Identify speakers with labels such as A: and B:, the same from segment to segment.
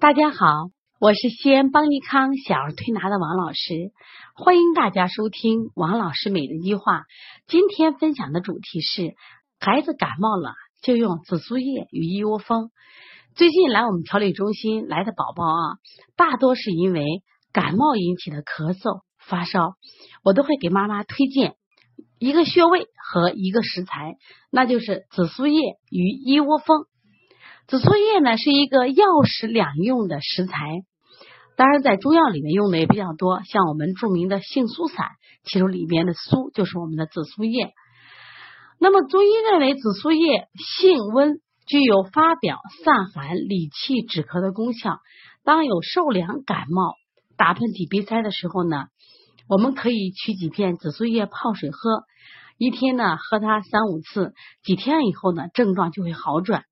A: 大家好，我是西安邦尼康小儿推拿的王老师，欢迎大家收听王老师每日一话。今天分享的主题是孩子感冒了就用紫苏叶与一窝蜂。最近来我们调理中心来的宝宝啊，大多是因为感冒引起的咳嗽、发烧，我都会给妈妈推荐一个穴位和一个食材，那就是紫苏叶与一窝蜂。紫苏叶呢是一个药食两用的食材，当然在中药里面用的也比较多，像我们著名的杏苏散，其中里面的苏就是我们的紫苏叶。那么中医认为紫苏叶性温，具有发表、散寒、理气、止咳的功效。当有受凉、感冒、打喷嚏、鼻塞的时候呢，我们可以取几片紫苏叶泡水喝，一天呢喝它三五次，几天以后呢症状就会好转。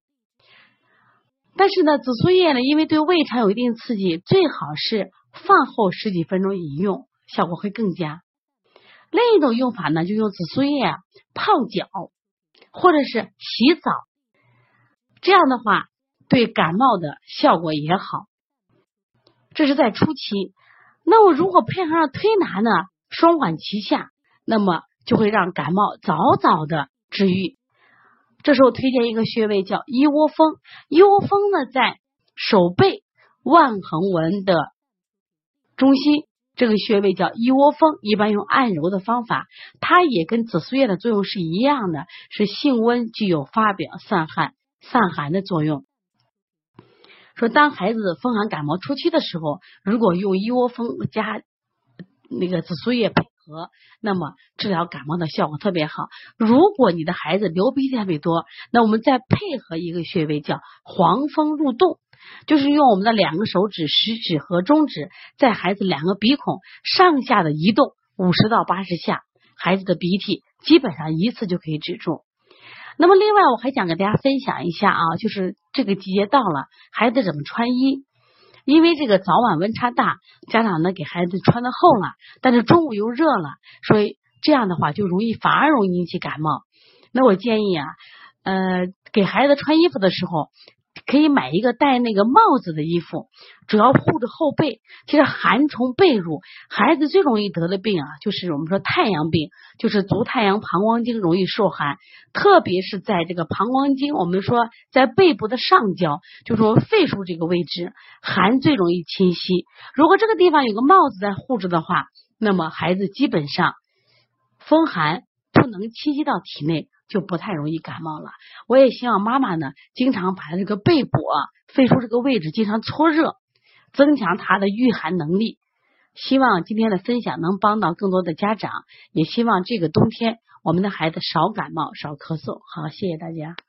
A: 但是呢，紫苏叶呢，因为对胃肠有一定刺激，最好是饭后十几分钟饮用，效果会更佳。另一种用法呢，就用紫苏叶泡脚或者是洗澡，这样的话对感冒的效果也好。这是在初期。那我如果配合上推拿呢，双管齐下，那么就会让感冒早早的治愈。这时候推荐一个穴位叫一窝蜂，一窝蜂呢在手背腕横纹的中心，这个穴位叫一窝蜂，一般用按揉的方法，它也跟紫苏叶的作用是一样的，是性温，具有发表、散汗、散寒的作用。说当孩子风寒感冒初期的时候，如果用一窝蜂加那个紫苏叶配。和那么治疗感冒的效果特别好。如果你的孩子流鼻涕特别多，那我们再配合一个穴位叫黄蜂入洞，就是用我们的两个手指，食指和中指，在孩子两个鼻孔上下的移动五十到八十下，孩子的鼻涕基本上一次就可以止住。那么另外我还想跟大家分享一下啊，就是这个季节到了，孩子怎么穿衣？因为这个早晚温差大，家长呢给孩子穿的厚了，但是中午又热了，所以这样的话就容易反而容易引起感冒。那我建议啊，呃，给孩子穿衣服的时候。可以买一个戴那个帽子的衣服，主要护着后背。其实寒从背入，孩子最容易得的病啊，就是我们说太阳病，就是足太阳膀胱经容易受寒，特别是在这个膀胱经，我们说在背部的上焦，就是说肺腧这个位置，寒最容易侵袭。如果这个地方有个帽子在护着的话，那么孩子基本上风寒不能侵袭到体内。就不太容易感冒了。我也希望妈妈呢，经常把这个背部啊、肺腧这个位置经常搓热，增强它的御寒能力。希望今天的分享能帮到更多的家长，也希望这个冬天我们的孩子少感冒、少咳嗽。好，谢谢大家。